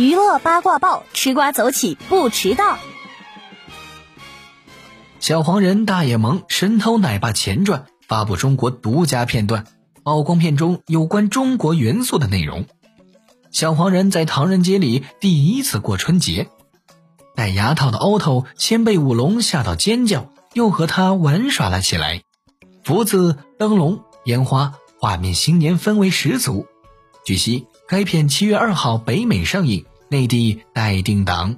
娱乐八卦报，吃瓜走起不迟到。小黄人大野萌神偷奶爸前传发布中国独家片段，曝光片中有关中国元素的内容。小黄人在唐人街里第一次过春节，戴牙套的欧头先被舞龙吓到尖叫，又和他玩耍了起来。福字、灯笼、烟花，画面新年氛围十足。据悉，该片七月二号北美上映，内地待定档。